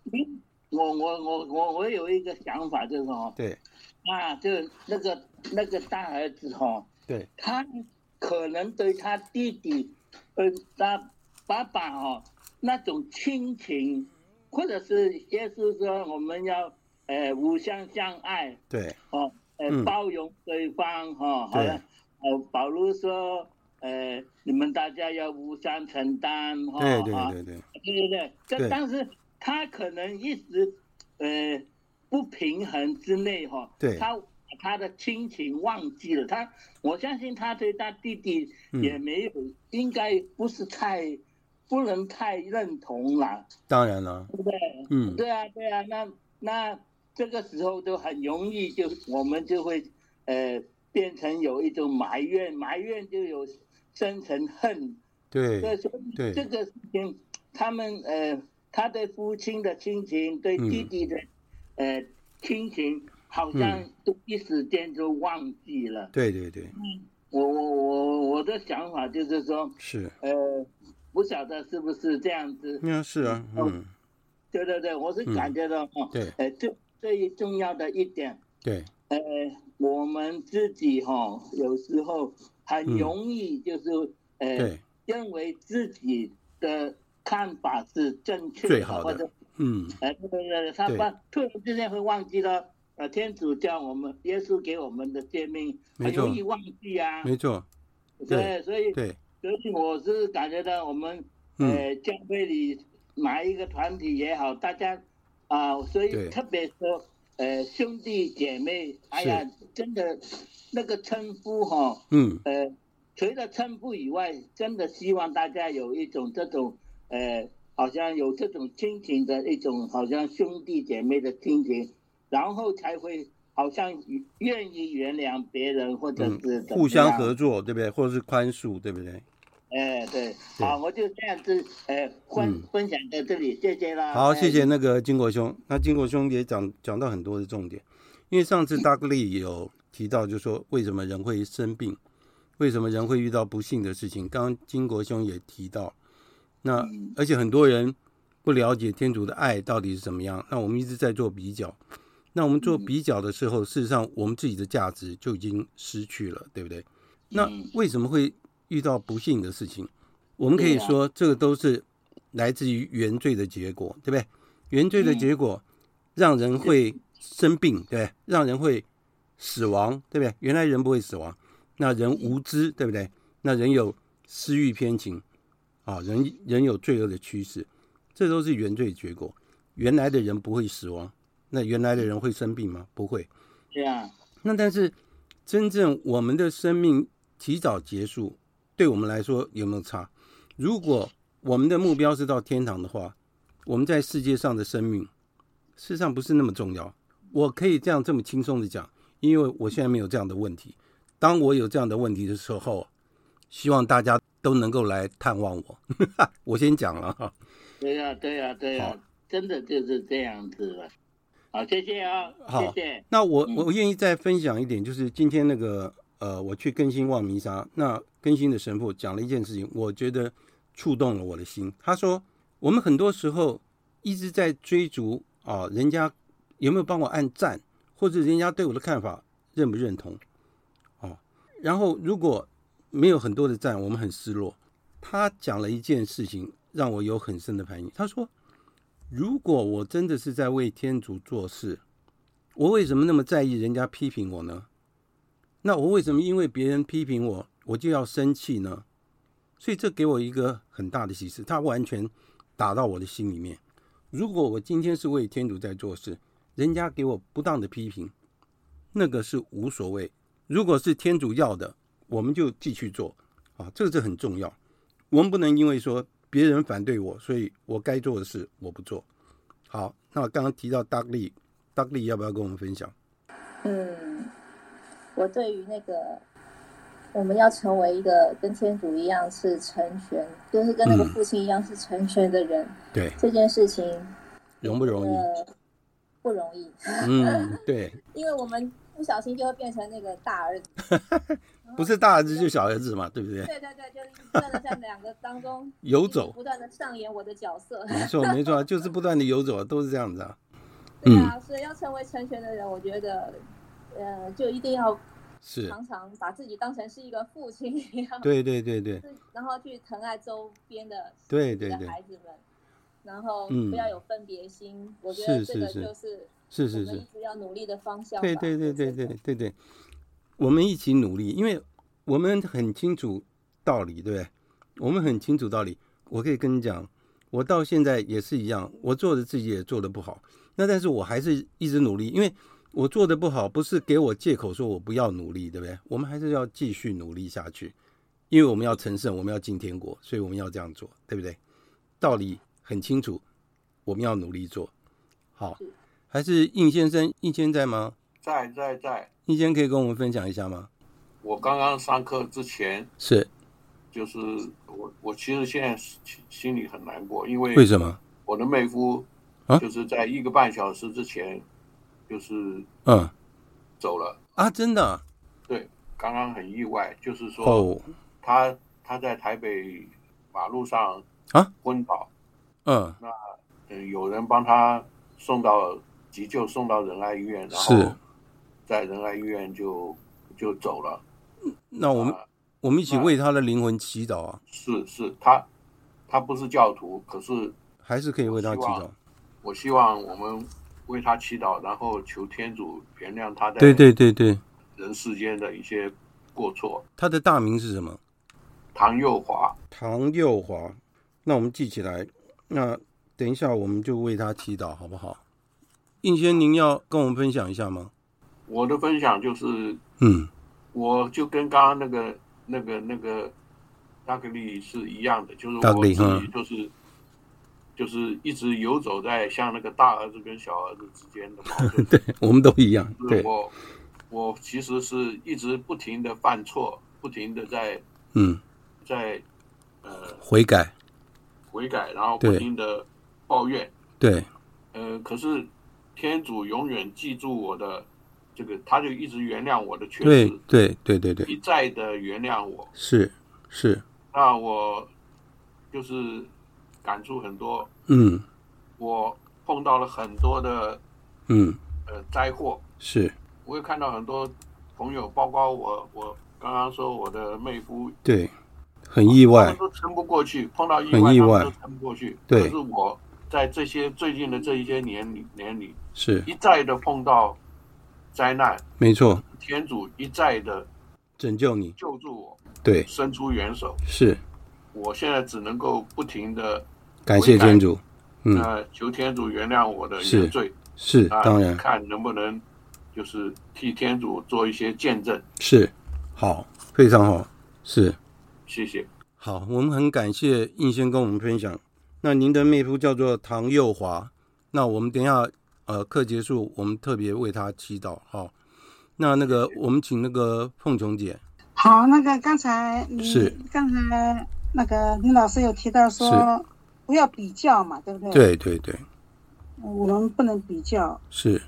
Speaker 4: 我我我我我有一个想法就是哦，
Speaker 3: 对。
Speaker 4: 啊，就那个那个大儿子哈，
Speaker 3: 对，
Speaker 4: 他可能对他弟弟，呃，他爸爸哦那种亲情，或者是也是说我们要呃互相相爱，
Speaker 3: 对，
Speaker 4: 哦，呃包容对方哈，好像呃保罗说呃你们大家要互相承担哈，
Speaker 3: 对对对。对，
Speaker 4: 对对对，这但是他可能一直呃。不平衡之内，哈，
Speaker 3: 对，
Speaker 4: 他他的亲情忘记了，他，我相信他对他弟弟也没有，嗯、应该不是太，不能太认同了。
Speaker 3: 当然了，
Speaker 4: 对不对？嗯，对啊，对啊，那那这个时候就很容易就我们就会，呃，变成有一种埋怨，埋怨就有生成恨。
Speaker 3: 对，
Speaker 4: 所以对这个事情，他们呃，他对父亲的亲情，对弟弟的。嗯呃，亲情好像都一时间就忘记了。
Speaker 3: 嗯、对对对。
Speaker 4: 嗯，我我我我的想法就是说，
Speaker 3: 是
Speaker 4: 呃，不晓得是不是这样子。
Speaker 3: 嗯，是啊，嗯。
Speaker 4: 对对对，我是感觉到哈，
Speaker 3: 对，
Speaker 4: 呃，最最重要的一点，
Speaker 3: 对，
Speaker 4: 呃，我们自己哈，有时候很容易就是、嗯、呃，认为自己的看法是正
Speaker 3: 确。
Speaker 4: 或者
Speaker 3: 嗯，
Speaker 4: 哎，对对对，他把突然之间会忘记了，呃，天主教我们耶稣给我们的诫命，很容易忘记啊。
Speaker 3: 没错，
Speaker 4: 对，所以
Speaker 3: 对，
Speaker 4: 所以我是感觉到我们，呃，教会里哪一个团体也好，大家啊，所以特别说，呃，兄弟姐妹，哎呀，真的那个称呼哈，嗯，呃，除了称呼以外，真的希望大家有一种这种，呃。好像有这种亲情的一种，好像兄弟姐妹的亲情，然后才会好像愿意原谅别人，或者是、
Speaker 3: 嗯、互相合作，对不对？或者是宽恕，对不对？
Speaker 4: 哎，对，好，我就这样子，呃，分、嗯、分享在这里，谢谢啦。
Speaker 3: 好，谢谢那个金国兄。那金国兄也讲讲到很多的重点，因为上次大格力有提到，就是说为什么人会生病，为什么人会遇到不幸的事情。刚刚金国兄也提到。那而且很多人不了解天主的爱到底是怎么样。那我们一直在做比较。那我们做比较的时候，事实上我们自己的价值就已经失去了，对不对？那为什么会遇到不幸的事情？我们可以说，这个都是来自于原罪的结果，对不对？原罪的结果让人会生病，对不对？让人会死亡，对不对？原来人不会死亡，那人无知，对不对？那人有私欲偏情，啊，人人有罪恶的趋势，这都是原罪结果。原来的人不会死亡，那原来的人会生病吗？不会。
Speaker 4: 对啊。
Speaker 3: 那但是真正我们的生命提早结束，对我们来说有没有差？如果我们的目标是到天堂的话，我们在世界上的生命，事实上不是那么重要。我可以这样这么轻松的讲，因为我现在没有这样的问题。当我有这样的问题的时候，希望大家都能够来探望我。*laughs* 我先讲了哈。
Speaker 4: 对呀，对呀，对呀，真的就是这样子了。好，谢谢啊，好谢谢。
Speaker 3: 那我我愿意再分享一点，就是今天那个呃，我去更新望弥撒，那更新的神父讲了一件事情，我觉得。触动了我的心。他说：“我们很多时候一直在追逐啊，人家有没有帮我按赞，或者人家对我的看法认不认同？哦，然后如果没有很多的赞，我们很失落。”他讲了一件事情，让我有很深的反应。他说：“如果我真的是在为天主做事，我为什么那么在意人家批评我呢？那我为什么因为别人批评我，我就要生气呢？”所以这给我一个很大的启示，他完全打到我的心里面。如果我今天是为天主在做事，人家给我不当的批评，那个是无所谓。如果是天主要的，我们就继续做啊，这个是很重要。我们不能因为说别人反对我，所以我该做的事我不做。好，那我刚刚提到 Dudley，Dudley 要不要跟我们分享？
Speaker 5: 嗯，我对于那个。我们要成为一个跟天主一样是成全，就是跟那个父亲一样是成全的人。
Speaker 3: 嗯、对
Speaker 5: 这件事情，
Speaker 3: 容不容易？
Speaker 5: 不容易。
Speaker 3: 嗯，对。*laughs*
Speaker 5: 因为我们不小心就会变成那个大儿子。*laughs*
Speaker 3: 不是大儿子就小儿子嘛，对不对？
Speaker 5: 对对对，就是不断的在两个当中 *laughs*
Speaker 3: 游走，
Speaker 5: 不断的上演我的角色。
Speaker 3: 没错没错，*laughs* 就是不断的游走，都是这样子啊。
Speaker 5: 对啊，所以要成为成全的人，我觉得，呃，就一定要。
Speaker 3: 是
Speaker 5: 常常把自己当成是一个父亲一样，
Speaker 3: 对对对对，
Speaker 5: 然后去疼爱周边的
Speaker 3: 对对
Speaker 5: 的孩子们，然后不要有分别心。我觉得这个就是是是是一直要努力的方向。
Speaker 3: 对对对对对对对，我们一起努力，因为我们很清楚道理，对不对？我们很清楚道理。我可以跟你讲，我到现在也是一样，我做的自己也做的不好，那但是我还是一直努力，因为。我做的不好，不是给我借口说我不要努力，对不对？我们还是要继续努力下去，因为我们要成圣，我们要进天国，所以我们要这样做，对不对？道理很清楚，我们要努力做。好，还是应先生，应先生在吗？
Speaker 6: 在在在。
Speaker 3: 你先可以跟我们分享一下吗？
Speaker 6: 我刚刚上课之前
Speaker 3: 是，
Speaker 6: 就是我我其实现在心里很难过，因为
Speaker 3: 为什么？
Speaker 6: 我的妹夫啊，就是在一个半小时之前。就是
Speaker 3: 嗯，
Speaker 6: 走了。
Speaker 3: 啊，真的，
Speaker 6: 对，刚刚很意外，就是说，哦。他他在台北马路上
Speaker 3: 啊？
Speaker 6: 昏倒，
Speaker 3: 嗯，
Speaker 6: 那嗯有人帮他送到急救，送到仁爱医院，然后在仁爱医院就就走了。
Speaker 3: 那我们我们一起为他的灵魂祈祷啊！
Speaker 6: 是是，他他不是教徒，可是
Speaker 3: 还是可以为他祈祷。
Speaker 6: 我希望我们。为他祈祷，然后求天主原谅他的
Speaker 3: 对对对对
Speaker 6: 人世间的一些过错。
Speaker 3: 他的大名是什么？
Speaker 6: 唐幼华。
Speaker 3: 唐幼华，那我们记起来。那等一下我们就为他祈祷，好不好？应先，您要跟我们分享一下吗？
Speaker 6: 我的分享就是，
Speaker 3: 嗯，
Speaker 6: 我就跟刚刚那个、那个、那个大克力是一样的，就是我自己就是。就是一直游走在像那个大儿子跟小儿子之间的矛盾。*laughs*
Speaker 3: 对，我们都一样。对，
Speaker 6: 我我其实是一直不停的犯错，不停的在
Speaker 3: 嗯，
Speaker 6: 在呃
Speaker 3: 悔改，
Speaker 6: 悔改，然后不停的抱怨。
Speaker 3: 对，
Speaker 6: 呃，可是天主永远记住我的这个，他就一直原谅我的缺失。
Speaker 3: 对对对对对，
Speaker 6: 一再的原谅我。
Speaker 3: 是是。
Speaker 6: 那我就是。感触很多。
Speaker 3: 嗯，
Speaker 6: 我碰到了很多的，
Speaker 3: 嗯，
Speaker 6: 呃，灾祸。
Speaker 3: 是，
Speaker 6: 我也看到很多朋友，包括我，我刚刚说我的妹夫，
Speaker 3: 对，很意外，
Speaker 6: 他们都撑不过去，碰到意外，都撑不过去。
Speaker 3: 对，
Speaker 6: 可是我在这些最近的这一些年里年里，
Speaker 3: 是
Speaker 6: 一再的碰到灾难，
Speaker 3: 没错，
Speaker 6: 天主一再的
Speaker 3: 拯救你，
Speaker 6: 救助我，
Speaker 3: 对，
Speaker 6: 伸出援手，
Speaker 3: 是。
Speaker 6: 我现在只能够不停的
Speaker 3: 感谢天主，嗯，
Speaker 6: 呃，求天主原谅我的原罪，
Speaker 3: 是，是当然，
Speaker 6: 看能不能就是替天主做一些见证，
Speaker 3: 是，好，非常好，是，
Speaker 6: 谢谢，
Speaker 3: 好，我们很感谢应先跟我们分享。那您的妹夫叫做唐幼华，那我们等一下呃课结束，我们特别为他祈祷，好，那那个我们请那个凤琼姐，
Speaker 7: 好，那个刚才你
Speaker 3: 是刚
Speaker 7: 才。那个林老师有提到说，不要比较嘛，对不对？
Speaker 3: 对对对，
Speaker 7: 我们不能比较。
Speaker 3: 是。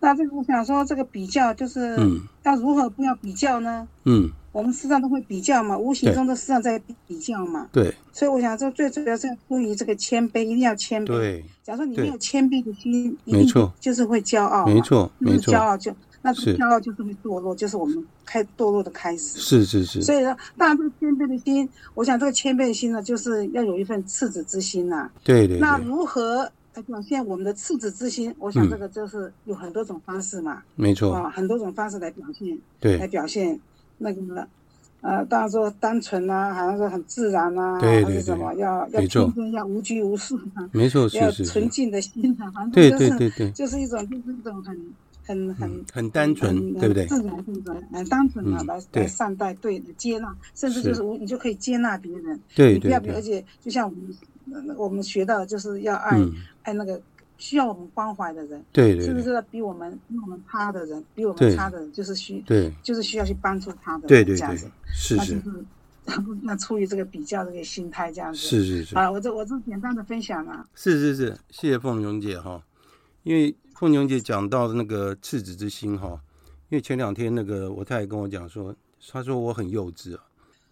Speaker 7: 那这个我想说，这个比较就是，嗯，要如何不要比较呢？
Speaker 3: 嗯，
Speaker 7: 我们实际上都会比较嘛，无形中都实际上在比较嘛。
Speaker 3: 对。所
Speaker 7: 以我想说，最主要是出于这个谦卑，一定要谦卑。
Speaker 3: 对。
Speaker 7: 假如说你没有谦卑的心，
Speaker 3: 没错，
Speaker 7: 就是会骄傲。
Speaker 3: 没错，没错。
Speaker 7: 骄傲就。那骄傲就是会堕落，就是我们开堕落的开始。
Speaker 3: 是是是。
Speaker 7: 所以说，当然这个谦卑的心，我想这个谦卑的心呢，就是要有一份赤子之心呐、啊。
Speaker 3: 对，对对。
Speaker 7: 那如何来表现我们的赤子之心？我想这个就是有很多种方式嘛。
Speaker 3: 嗯、没错。
Speaker 7: 啊，很多种方式来表现。
Speaker 3: 对。
Speaker 7: 来表现那个呃，当然说单纯啊，好像是很自然啊，
Speaker 3: 对对对，
Speaker 7: 还是什么要要天真，要无拘无束啊。*laughs*
Speaker 3: 没错，
Speaker 7: 要纯净的心啊，反正就是
Speaker 3: 对对对对，
Speaker 7: 就是一种就是一种很。很很、
Speaker 3: 嗯、很单纯，对不对？
Speaker 7: 自然这种很单纯的来、嗯、来善待，对的接纳，甚至就是你就可以接纳别人。
Speaker 3: 对，
Speaker 7: 你不要，而且就像我们我们学到的，就是要爱、嗯、爱那个需要我们关怀的人。
Speaker 3: 对对。
Speaker 7: 是不是比我们比我们差的人，比我们差的人，就是需
Speaker 3: 对，
Speaker 7: 就是需要去帮助他的。
Speaker 3: 对对对，是是。
Speaker 7: 那就是 *laughs* 那出于这个比较这个心态这样子。
Speaker 3: 是是是。
Speaker 7: 啊，我这我这简单的分享了。
Speaker 3: 是是是，谢谢凤琼姐哈，因为。凤琼姐讲到的那个赤子之心哈，因为前两天那个我太太跟我讲说，她说我很幼稚啊，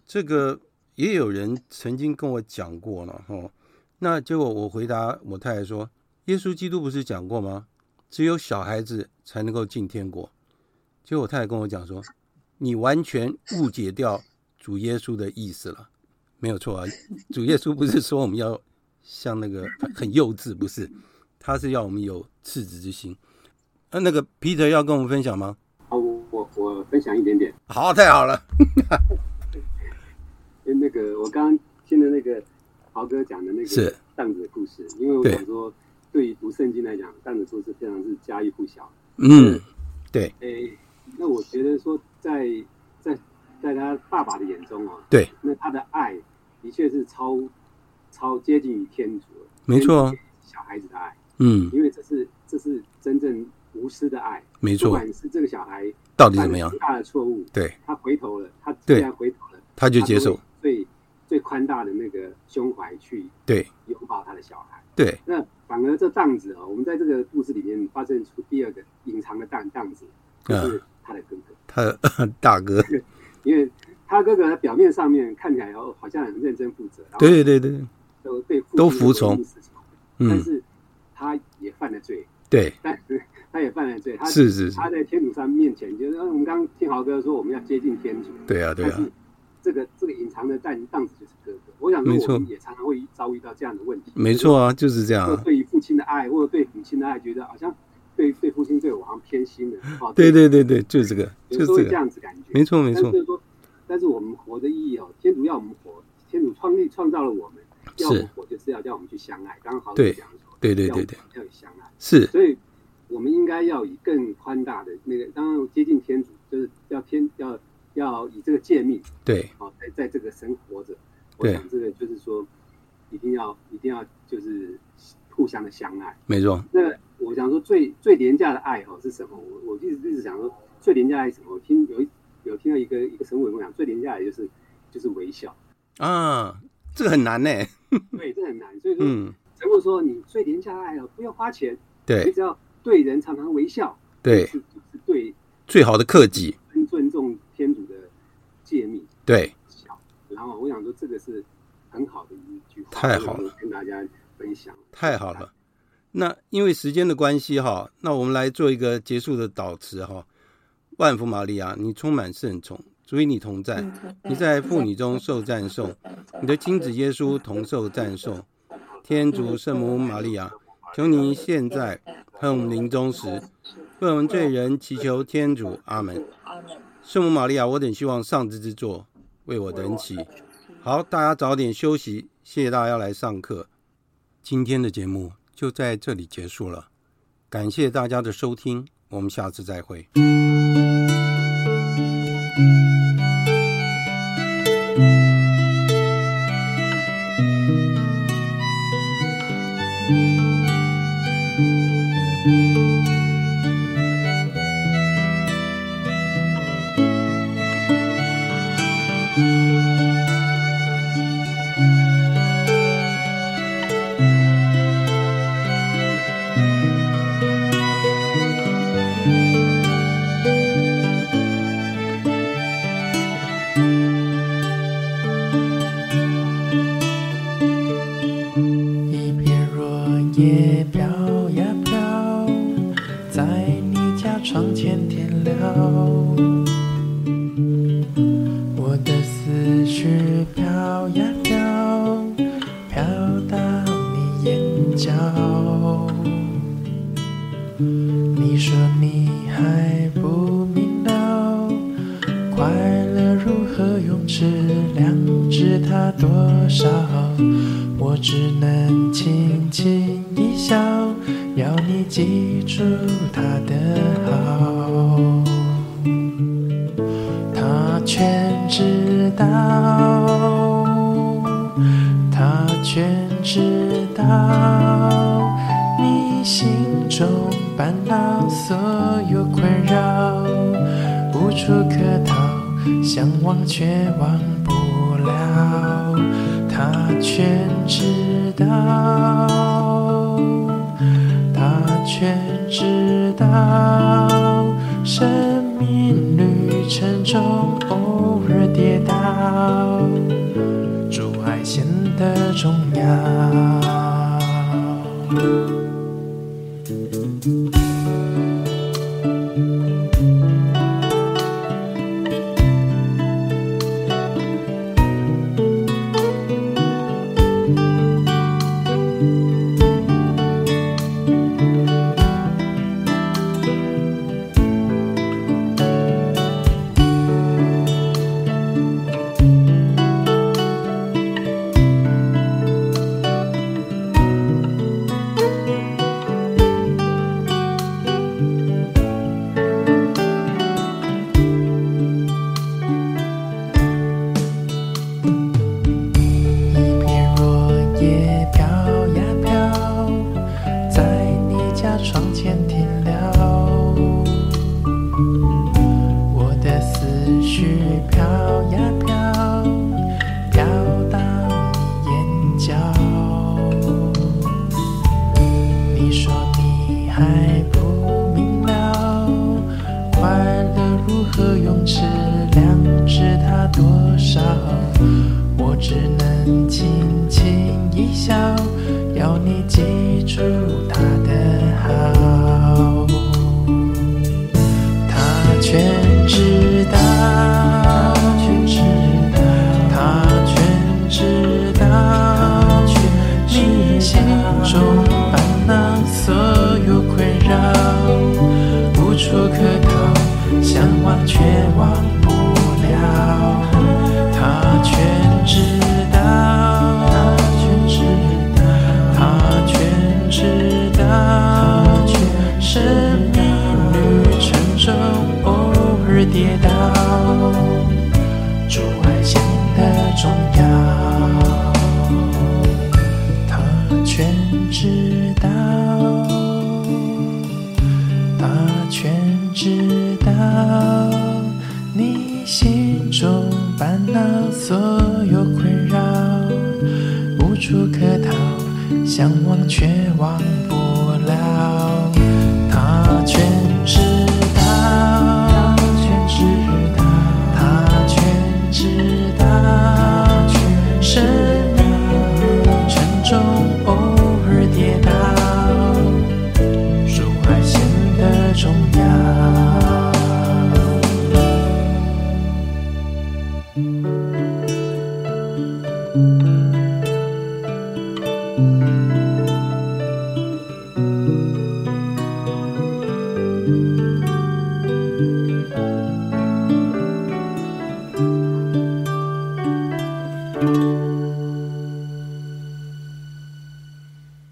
Speaker 3: 这个也有人曾经跟我讲过了哈。那结果我回答我太太说，耶稣基督不是讲过吗？只有小孩子才能够进天国。结果我太太跟我讲说，你完全误解掉主耶稣的意思了，没有错啊，主耶稣不是说我们要像那个很幼稚，不是。他是要我们有赤子之心，那那个 Peter 要跟我们分享吗？
Speaker 8: 好，我我我分享一点点。
Speaker 3: 好，太好了。*laughs*
Speaker 8: 那个我刚刚听的那个豪哥讲的那个浪子的故事，因为我想说，对于读圣经来讲，浪子故事非常是家喻户晓。
Speaker 3: 嗯，对。
Speaker 8: 诶，那我觉得说在，在在在他爸爸的眼中啊，
Speaker 3: 对，
Speaker 8: 那他的爱的确是超超接近于天主，
Speaker 3: 没错，
Speaker 8: 小孩子的爱。
Speaker 3: 嗯，
Speaker 8: 因为这是这是真正无私的爱，
Speaker 3: 没错。
Speaker 8: 不管是这个小孩
Speaker 3: 到底怎么样，
Speaker 8: 最大的错误，
Speaker 3: 对，
Speaker 8: 他回头了，他既然回头了，
Speaker 3: 他就接受
Speaker 8: 最最宽大的那个胸怀去
Speaker 3: 对。
Speaker 8: 拥抱他的小孩，
Speaker 3: 对。
Speaker 8: 那反而这荡子啊，我们在这个故事里面发现出第二个隐藏的荡荡子，就是他的哥哥，
Speaker 3: 他的 *laughs* 大哥，*laughs*
Speaker 8: 因为他哥哥表面上面看起来哦好像很认真负责，
Speaker 3: 对对对，
Speaker 8: 都对
Speaker 3: 都服从，嗯。
Speaker 8: 但是。他也犯了罪，
Speaker 3: 对，
Speaker 8: 但是他也犯了罪。*laughs* 他
Speaker 3: 是是，
Speaker 8: 他在天主上面前，就是我们刚刚听豪哥说，我们要接近天主。
Speaker 3: 对啊，对啊。
Speaker 8: 这个这个隐藏的荡荡子就是哥哥。我想说，我们也常常会遭遇到这样的问题。
Speaker 3: 没错啊，就是这样。
Speaker 8: 对于父亲的爱，或者对母亲的爱，觉得好像对对父亲对我好像偏心了。*laughs*
Speaker 3: 对对对对，就是这个，
Speaker 8: 就是这样子感觉。
Speaker 3: 没错没错。
Speaker 8: 但是说，但是我们活的意义哦，天主要我们活，天主创立创造了我们，要我们活就是要叫我们去相爱。刚刚豪哥讲说。对对对对，要有相爱
Speaker 3: 是，
Speaker 8: 所以我们应该要以更宽大的那个，当然接近天主，就是要天要要以这个诫命，
Speaker 3: 对，
Speaker 8: 好在在这个生活着。我想这个就是说，一定要一定要就是互相的相爱，
Speaker 3: 没错。
Speaker 8: 那我想说最最廉价的爱哈是什么？我我一直一直想说最廉价的爱是什么？我听有有听到一个一个神父跟我讲，最廉价的就是就是微笑
Speaker 3: 啊，这个很难呢。
Speaker 8: 对，这很难，所以说。嗯如果说你最廉价的爱哦，不要花钱，
Speaker 3: 对，
Speaker 8: 你只要对人常常微笑，
Speaker 3: 对，
Speaker 8: 是是对
Speaker 3: 最好的克己，
Speaker 8: 诫命，
Speaker 3: 对。
Speaker 8: 然后我想说，这个是很好的一句话，
Speaker 3: 太好了，
Speaker 8: 跟大家分享。
Speaker 3: 太好了，那因为时间的关系哈，那我们来做一个结束的导词哈。万福玛利亚，你充满圣宠，主与你同在，你在妇女中受赞颂，你的亲子耶稣同受赞颂。天主圣母玛利亚，求你现在和我们临终时，为我们罪人祈求天主。阿门。圣母玛利亚，我等希望上帝之作为我等起。好，大家早点休息。谢谢大家来上课。今天的节目就在这里结束了，感谢大家的收听，我们下次再会。
Speaker 9: 我只能轻轻一笑要你记住他的好他全知道他全知道你心中烦恼所有困扰无处可逃想忘却忘不了。他全知道他全知道生命旅程中偶尔跌倒阻碍显得重要。是